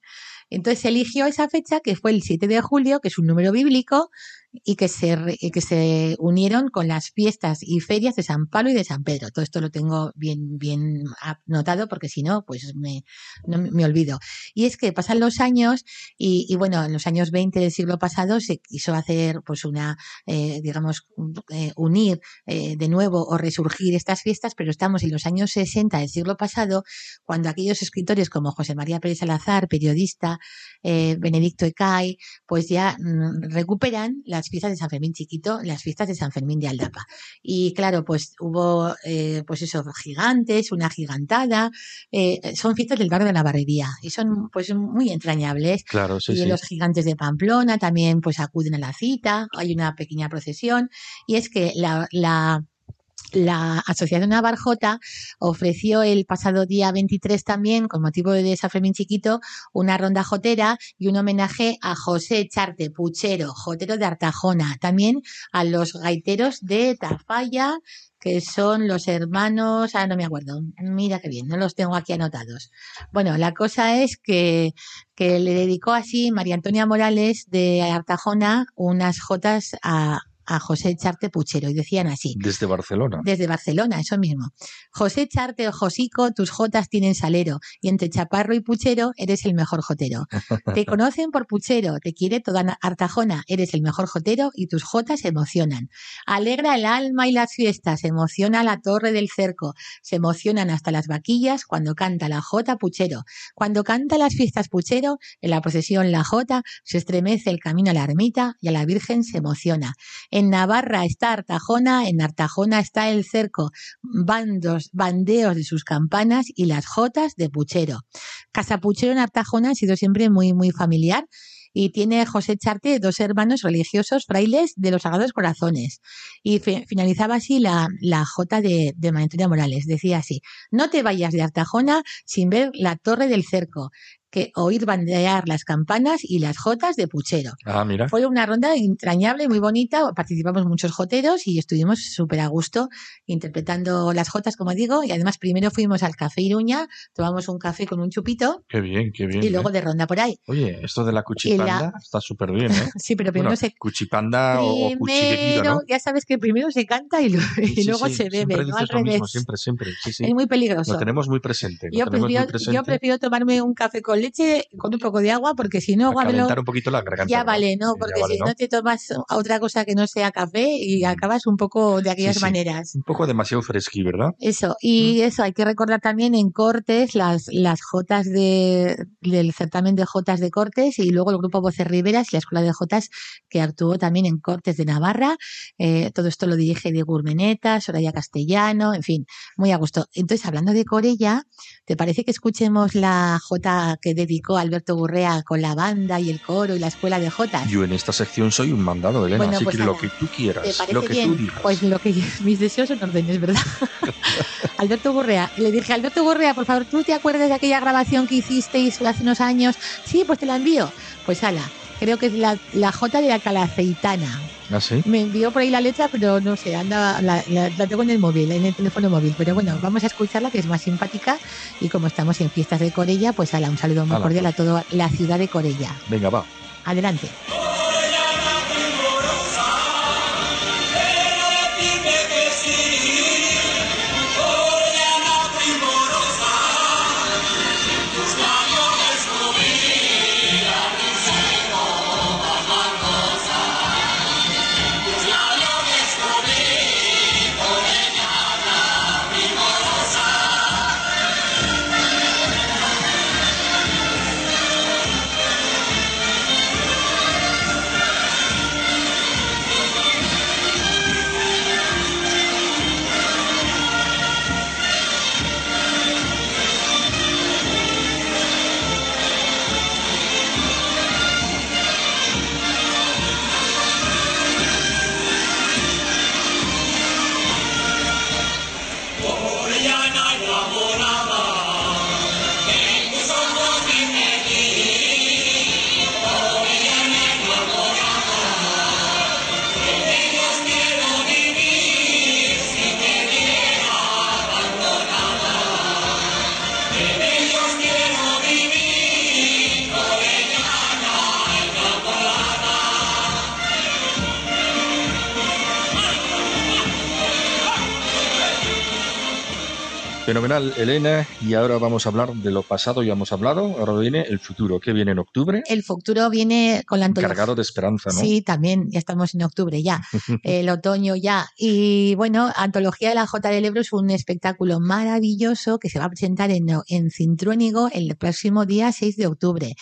Entonces eligió esa fecha, que fue el 7 de julio, que es un número bíblico, y que se, que se unieron con las fiestas y ferias de San Pablo y de San Pedro. Todo esto lo tengo bien, bien anotado porque si no, pues me, me olvido. Y es que pasan los años y, y, bueno, en los años 20 del siglo pasado se quiso hacer pues una, eh, digamos, eh, unir eh, de nuevo o resurgir estas fiestas, pero estamos en los años 60 del siglo pasado cuando aquellos escritores como José María Pérez Salazar, periodista, eh, Benedicto Ecay, pues ya mm, recuperan la las fiestas de San Fermín chiquito, las fiestas de San Fermín de Aldapa. Y claro, pues hubo, eh, pues eso, gigantes, una gigantada, eh, son fiestas del barrio de la barrería y son pues muy entrañables. Claro, sí, y los gigantes de Pamplona también pues acuden a la cita, hay una pequeña procesión y es que la, la la Asociación Navarjota ofreció el pasado día 23 también, con motivo de San Fermín Chiquito, una ronda jotera y un homenaje a José Charte Puchero, jotero de Artajona, también a los gaiteros de Tafalla, que son los hermanos, ah, no me acuerdo, mira qué bien, no los tengo aquí anotados. Bueno, la cosa es que, que le dedicó así María Antonia Morales de Artajona unas jotas a, a José Charte Puchero y decían así. Desde Barcelona. Desde Barcelona, eso mismo. José Charte o Josico, tus jotas tienen salero y entre Chaparro y Puchero eres el mejor jotero. Te conocen por Puchero, te quiere toda Artajona, eres el mejor jotero y tus jotas emocionan. Alegra el alma y las fiestas, emociona la torre del cerco, se emocionan hasta las vaquillas cuando canta la jota Puchero. Cuando canta las fiestas Puchero, en la procesión la jota, se estremece el camino a la ermita y a la Virgen se emociona. En Navarra está Artajona, en Artajona está el cerco, bandos, bandeos de sus campanas y las jotas de Puchero. Casa Puchero en Artajona ha sido siempre muy, muy familiar y tiene José Charte dos hermanos religiosos frailes de los Sagrados Corazones. Y finalizaba así la, la J de, de Morales. Decía así, no te vayas de Artajona sin ver la torre del cerco, que oír bandear las campanas y las jotas de Puchero. Ah, mira. Fue una ronda entrañable, muy bonita. Participamos muchos joteros y estuvimos súper a gusto interpretando las jotas, como digo. Y además, primero fuimos al Café Iruña, tomamos un café con un chupito. Qué bien, qué bien. Y luego ¿eh? de ronda por ahí. Oye, esto de la cuchipanda la... está súper bien, ¿eh? sí, pero primero bueno, se. Cuchipanda primero, o ¿no? Ya sabes que primero se canta y, luego, Sí, y luego sí, se bebe. Siempre ¿no? Al lo mismo, revés. siempre, siempre. Es muy peligroso. Lo tenemos muy presente. lo Yo prefiero, muy presente. yo prefiero tomarme un café con leche con un poco de agua porque si no, calentar un poquito la garganta. ya vale, ¿no? Porque vale, si ¿no? no te tomas otra cosa que no sea café y Mm. acabas un poco de aquellas sí. maneras. Un poco demasiado fresqui, ¿verdad? Eso, y eso, hay que recordar también en Cortes las, las Jotas de, del certamen de Jotas de Cortes y luego el grupo Voces Riveras y la Escuela de Jotas que actuó también en Cortes de Navarra. Eh, todo esto lo dirige Diego Urmeneta, Soraya Castellano, en fin, muy a gusto. Entonces, hablando de Corella, ¿te parece que escuchemos la Jota que dedicó Alberto Gurrea con la banda y el coro y la Escuela de Jotas? Yo en esta sección soy un mandado, Elena, Bueno, así pues que lo que tú ¿Te quieras, lo que bien? tú digas. Pues lo que mis deseos son órdenes, ¿verdad? Alberto Gurrea. Le dije, Alberto Gurrea, por favor, ¿tú te acuerdas de aquella grabación que hicisteis hace unos años? Sí, pues te la envío. Pues ala, creo que es la, la J de la Calaceitana. ¿Ah, sí? Me envió por ahí la letra, pero no sé, anda, la, la- la tengo en el móvil, en el teléfono móvil. Pero bueno, vamos a escucharla, que es más simpática. Y como estamos en fiestas de Corella, pues ala, un saludo muy Ala, cordial pues. a toda la ciudad de Corella. Venga, va. Adelante. Fenomenal, Elena. Y ahora vamos a hablar de lo pasado, ya hemos hablado. Ahora viene el futuro. ¿Qué viene en octubre? El futuro viene con la antología. Cargado de esperanza, ¿no? Sí, también. Ya estamos en octubre ya. el otoño ya. Y bueno, Antología de la Jota del Ebro es un espectáculo maravilloso que se va a presentar en, en Cintruénigo el próximo día 6 de octubre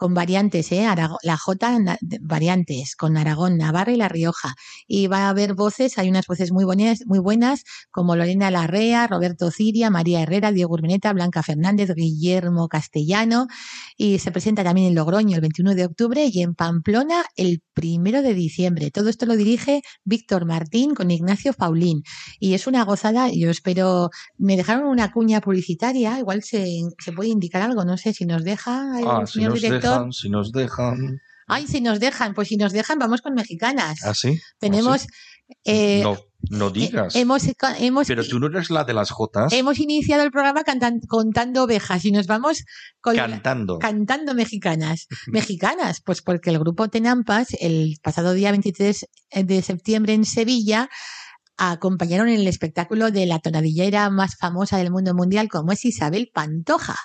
con variantes, ¿eh? la J variantes, con Aragón, Navarra y La Rioja. Y va a haber voces, hay unas voces muy buenas, muy buenas como Lorena Larrea, Roberto Ciria, María Herrera, Diego Urmeneta, Blanca Fernández, Guillermo Castellano. Y se presenta también en Logroño el 21 de octubre y en Pamplona el primero de diciembre. Todo esto lo dirige Víctor Martín con Ignacio Paulín. Y es una gozada, yo espero, me dejaron una cuña publicitaria, igual se, se puede indicar algo, no sé si nos deja el ah, señor director si nos dejan. Ay, si nos dejan, pues si nos dejan, vamos con mexicanas. ¿Ah, sí? Tenemos. ¿Ah, eh, no, no eh, digas. hemos, hemos, Pero tú no eres la de las Jotas. Hemos iniciado el programa contando ovejas y nos vamos cantando. Cantando mexicanas. mexicanas, pues porque el grupo Tenampas, el pasado día 23 de septiembre en Sevilla, acompañaron en el espectáculo de la tonadillera más famosa del mundo mundial, como es Isabel Pantoja.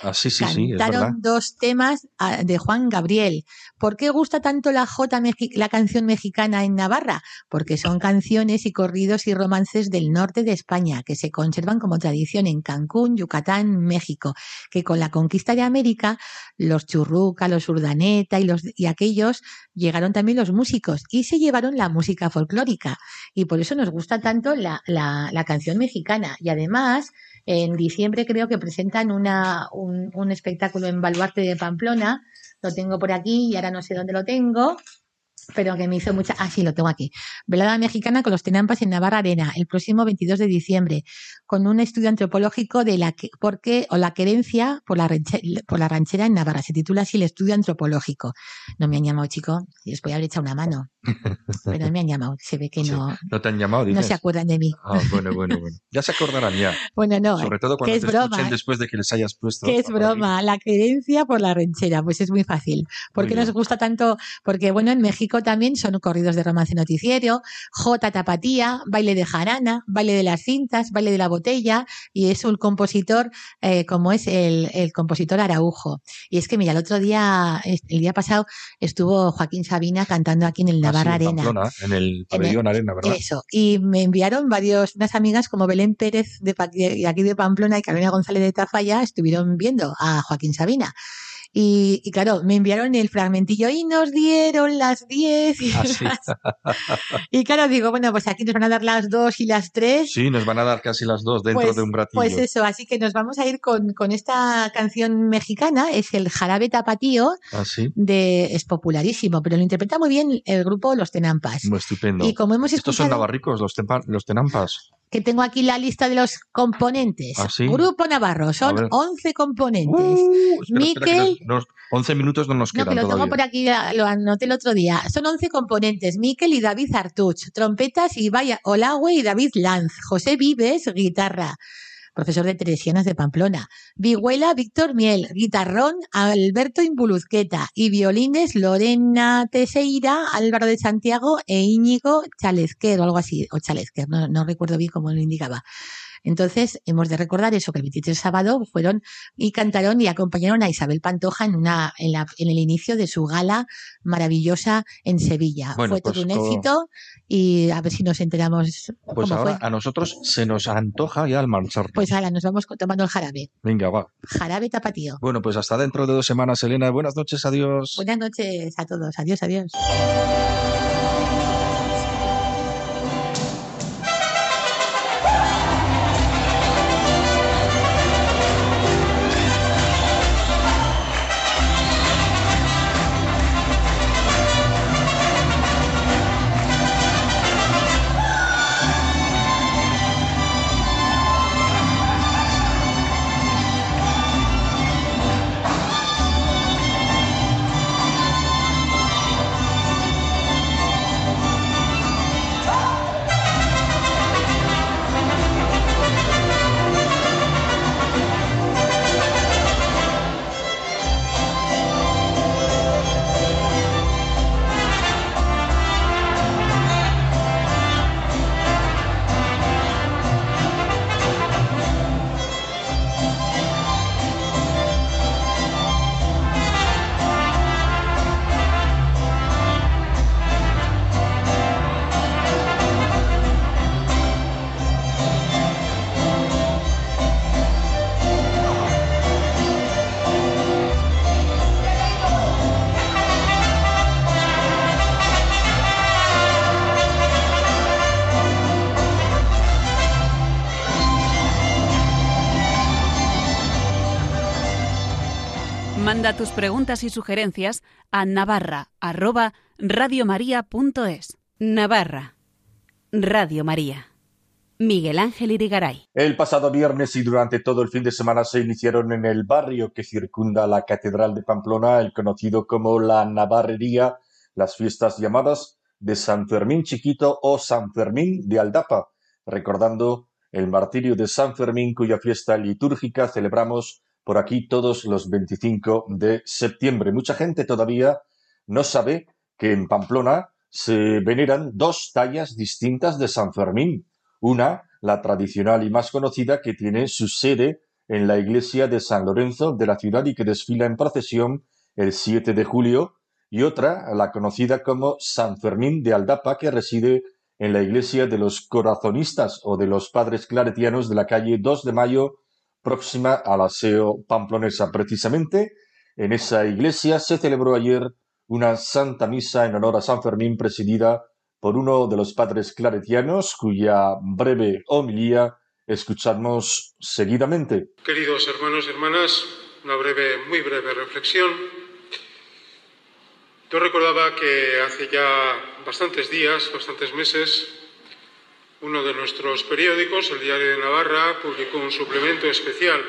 Ah, sí, sí, sí, Cantaron dos temas ah, de Juan Gabriel. ¿Por qué gusta tanto la J la canción mexicana en Navarra? Porque son canciones y corridos y romances del norte de España que se conservan como tradición en Cancún, Yucatán, México, que con la conquista de América, los churruca, los urdaneta y los y aquellos llegaron también los músicos y se llevaron la música folclórica y por eso nos gusta tanto la, la, la canción mexicana y además en diciembre creo que presentan una, un, un espectáculo en Baluarte de Pamplona. Lo tengo por aquí y ahora no sé dónde lo tengo pero que me hizo mucha. Ah, sí, lo tengo aquí. Velada mexicana con los Tenampas en Navarra Arena, el próximo 22 de diciembre, con un estudio antropológico de la que, porque, o la querencia por la, por la ranchera en Navarra. Se titula así el estudio antropológico. No me han llamado, chico. Les voy a haber echado una mano. Pero no me han llamado. Se ve que no. no te han llamado, No se acuerdan de mí. Ah, bueno, bueno, bueno. Ya se acordarán ya. Bueno, no. Sobre todo cuando te escuchen después de que les hayas puesto. Que es broma. La querencia por la ranchera. Pues es muy fácil. ¿Por qué nos gusta tanto? Porque, bueno, en México también son corridos de romance noticiero, J tapatía, baile de jarana, baile de las cintas, baile de la botella, y es un compositor eh, como es el, compositor Araujo. Y es que, mira, el otro día, el día pasado, estuvo Joaquín Sabina cantando aquí en el ah, Navarra Arena. en el pabellón Arena, ¿verdad? Eso. Y me enviaron varios, unas amigas como Belén Pérez de aquí de Pamplona y Carolina González de Tafalla estuvieron viendo a Joaquín Sabina. Y, claro, me enviaron el fragmentillo y nos dieron las 10. Y, ah, y claro, digo, bueno, pues aquí nos van a dar las 2 y las 3. Sí, nos van a dar casi las 2 dentro pues, de un ratillo. Pues eso, así que nos vamos a ir con, con esta canción mexicana, es el Jarabe Tapatío. ¿Ah, de, es popularísimo, pero lo interpreta muy bien el grupo Los Tenampas. Muy estupendo. Y como hemos Estos son navarricos, los, los Tenampas que tengo aquí la lista de los componentes. ¿Ah, Grupo Navarro, son 11 componentes. Uh, Miquel. 11 minutos no nos quedan. No, que lo tengo por aquí, lo anoté el otro día. Son 11 componentes. Miquel y David Artuch. Trompetas, y vaya Olagüe y David Lanz. José Vives, guitarra profesor de Teresianas de Pamplona. Vihuela, Víctor Miel. Guitarrón, Alberto Imbuluzqueta. Y violines, Lorena Teseira, Álvaro de Santiago e Íñigo Chalezquer, o algo así, o Chalezquer, no, no recuerdo bien cómo lo indicaba. Entonces, hemos de recordar eso, que el 23 sábado fueron y cantaron y acompañaron a Isabel Pantoja en, una, en, la, en el inicio de su gala maravillosa en Sevilla. fue todo pues un éxito y a ver si nos enteramos. Pues ahora a nosotros se nos antoja ya al marchar. Pues ahora nos vamos tomando el jarabe. Venga, va. Jarabe tapatío. Bueno, pues hasta dentro de dos semanas, Elena. Buenas noches, adiós. Buenas noches a todos. Adiós, adiós. Manda tus preguntas y sugerencias a navarra@radiomaria.es. Navarra. Radio María. Miguel Ángel Irigaray. El pasado viernes y durante todo el fin de semana se iniciaron en el barrio que circunda la Catedral de Pamplona, el conocido como la Navarrería, las fiestas llamadas de San Fermín Chiquito o San Fermín de Aldapa, recordando el martirio de San Fermín cuya fiesta litúrgica celebramos por aquí todos los 25 de septiembre. Mucha gente todavía no sabe que en Pamplona se veneran dos tallas distintas de San Fermín una, la tradicional y más conocida, que tiene su sede en la iglesia de San Lorenzo de la ciudad y que desfila en procesión el 7 de julio, y otra, la conocida como San Fermín de Aldapa, que reside en la iglesia de los corazonistas o de los padres claretianos de la calle 2 de Mayo, próxima al aseo pamplonesa. Precisamente en esa iglesia se celebró ayer una santa misa en honor a San Fermín presidida por uno de los padres claretianos, cuya breve homilía escuchamos seguidamente. Queridos hermanos y hermanas, una breve, muy breve reflexión. Yo recordaba que hace ya bastantes días, bastantes meses, uno de nuestros periódicos, el Diario de Navarra, publicó un suplemento especial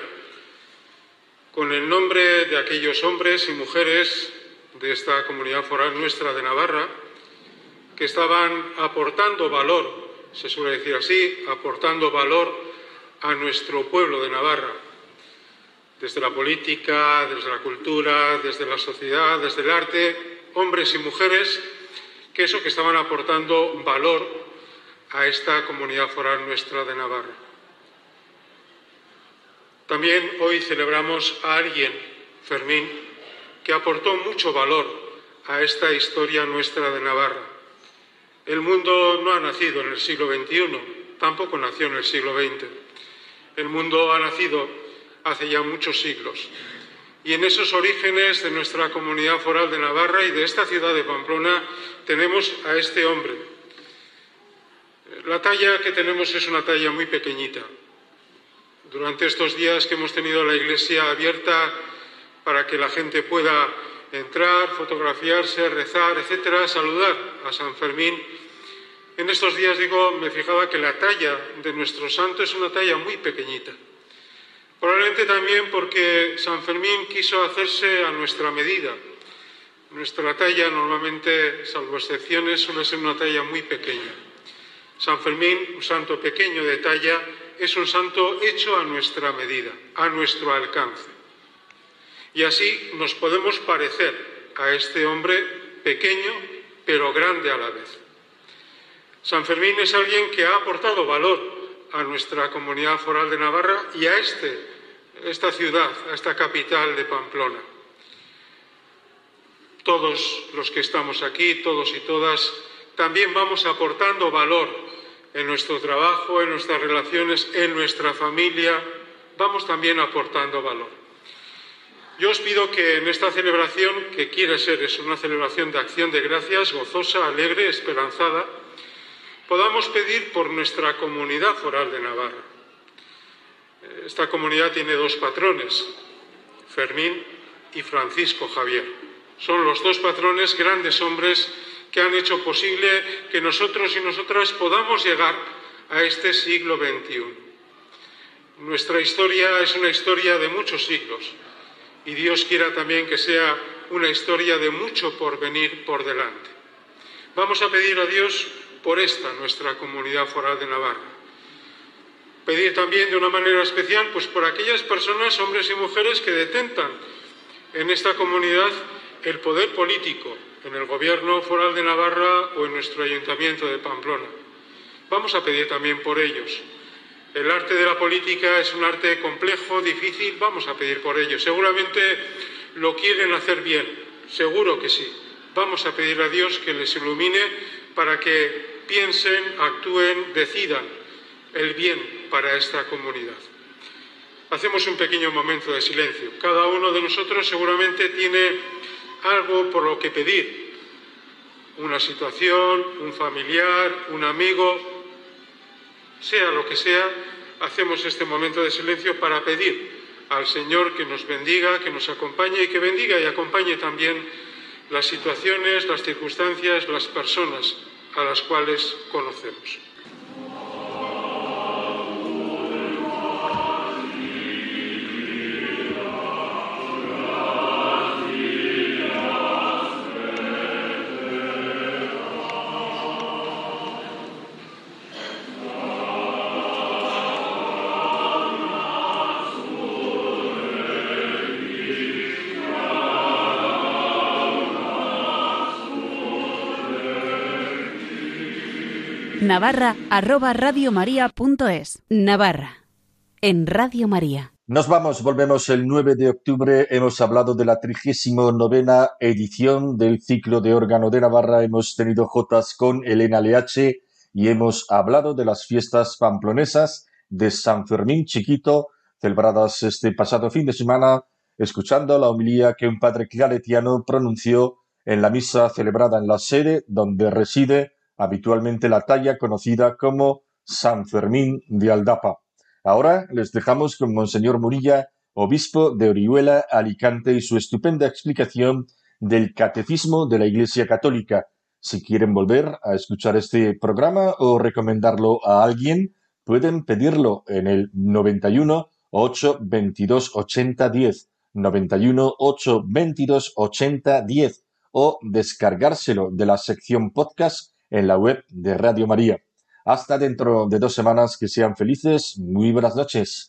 con el nombre de aquellos hombres y mujeres de esta comunidad foral nuestra de Navarra, que estaban aportando valor, se suele decir así, aportando valor a nuestro pueblo de Navarra, desde la política, desde la cultura, desde la sociedad, desde el arte, hombres y mujeres, que eso que estaban aportando valor a esta comunidad foral nuestra de Navarra. También hoy celebramos a alguien, Fermín, que aportó mucho valor a esta historia nuestra de Navarra el mundo no ha nacido en el siglo XXI, tampoco nació en el siglo XX. El mundo ha nacido hace ya muchos siglos. Y en esos orígenes de nuestra comunidad foral de Navarra y de esta ciudad de Pamplona tenemos a este hombre. La talla que tenemos es una talla muy pequeñita. Durante estos días que hemos tenido la iglesia abierta para que la gente pueda entrar, fotografiarse, rezar, etcétera, saludar a San Fermín. En estos días, digo, me fijaba que la talla de nuestro santo es una talla muy pequeñita. Probablemente también porque San Fermín quiso hacerse a nuestra medida. Nuestra talla normalmente, salvo excepciones, suele ser una talla muy pequeña. San Fermín, un santo pequeño de talla, es un santo hecho a nuestra medida, a nuestro alcance. Y así nos podemos parecer a este hombre pequeño pero grande a la vez. San Fermín es alguien que ha aportado valor a nuestra comunidad foral de Navarra y a este, esta ciudad, a esta capital de Pamplona. Todos los que estamos aquí, todos y todas, también vamos aportando valor en nuestro trabajo, en nuestras relaciones, en nuestra familia, vamos también aportando valor. Yo os pido que en esta celebración, que quiere ser es una celebración de acción de gracias, gozosa, alegre, esperanzada, podamos pedir por nuestra comunidad foral de Navarra. Esta comunidad tiene dos patrones, Fermín y Francisco Javier. Son los dos patrones, grandes hombres, que han hecho posible que nosotros y nosotras podamos llegar a este siglo XXI. Nuestra historia es una historia de muchos siglos y Dios quiera también que sea una historia de mucho por venir por delante. Vamos a pedir a Dios por esta nuestra comunidad foral de Navarra. Pedir también de una manera especial pues por aquellas personas, hombres y mujeres que detentan en esta comunidad el poder político en el gobierno foral de Navarra o en nuestro ayuntamiento de Pamplona. Vamos a pedir también por ellos el arte de la política es un arte complejo, difícil, vamos a pedir por ello. Seguramente lo quieren hacer bien, seguro que sí. Vamos a pedir a Dios que les ilumine para que piensen, actúen, decidan el bien para esta comunidad. Hacemos un pequeño momento de silencio. Cada uno de nosotros seguramente tiene algo por lo que pedir. Una situación, un familiar, un amigo, sea lo que sea, hacemos este momento de silencio para pedir al Señor que nos bendiga, que nos acompañe y que bendiga y acompañe también las situaciones, las circunstancias, las personas a las cuales conocemos. Navarra arroba. Navarra. En Radio María. Nos vamos, volvemos el 9 de octubre. Hemos hablado de la 39 edición del ciclo de órgano de Navarra. Hemos tenido Jotas con Elena LH y hemos hablado de las fiestas pamplonesas de San Fermín Chiquito, celebradas este pasado fin de semana, escuchando la homilía que un padre claretiano pronunció en la misa celebrada en la sede donde reside habitualmente la talla conocida como San Fermín de Aldapa. Ahora les dejamos con Monseñor Murilla, obispo de Orihuela, Alicante, y su estupenda explicación del Catecismo de la Iglesia Católica. Si quieren volver a escuchar este programa o recomendarlo a alguien, pueden pedirlo en el 91 8 22 80 10, 91 8 22 80 10 o descargárselo de la sección podcast en la web de Radio María. Hasta dentro de dos semanas, que sean felices. Muy buenas noches.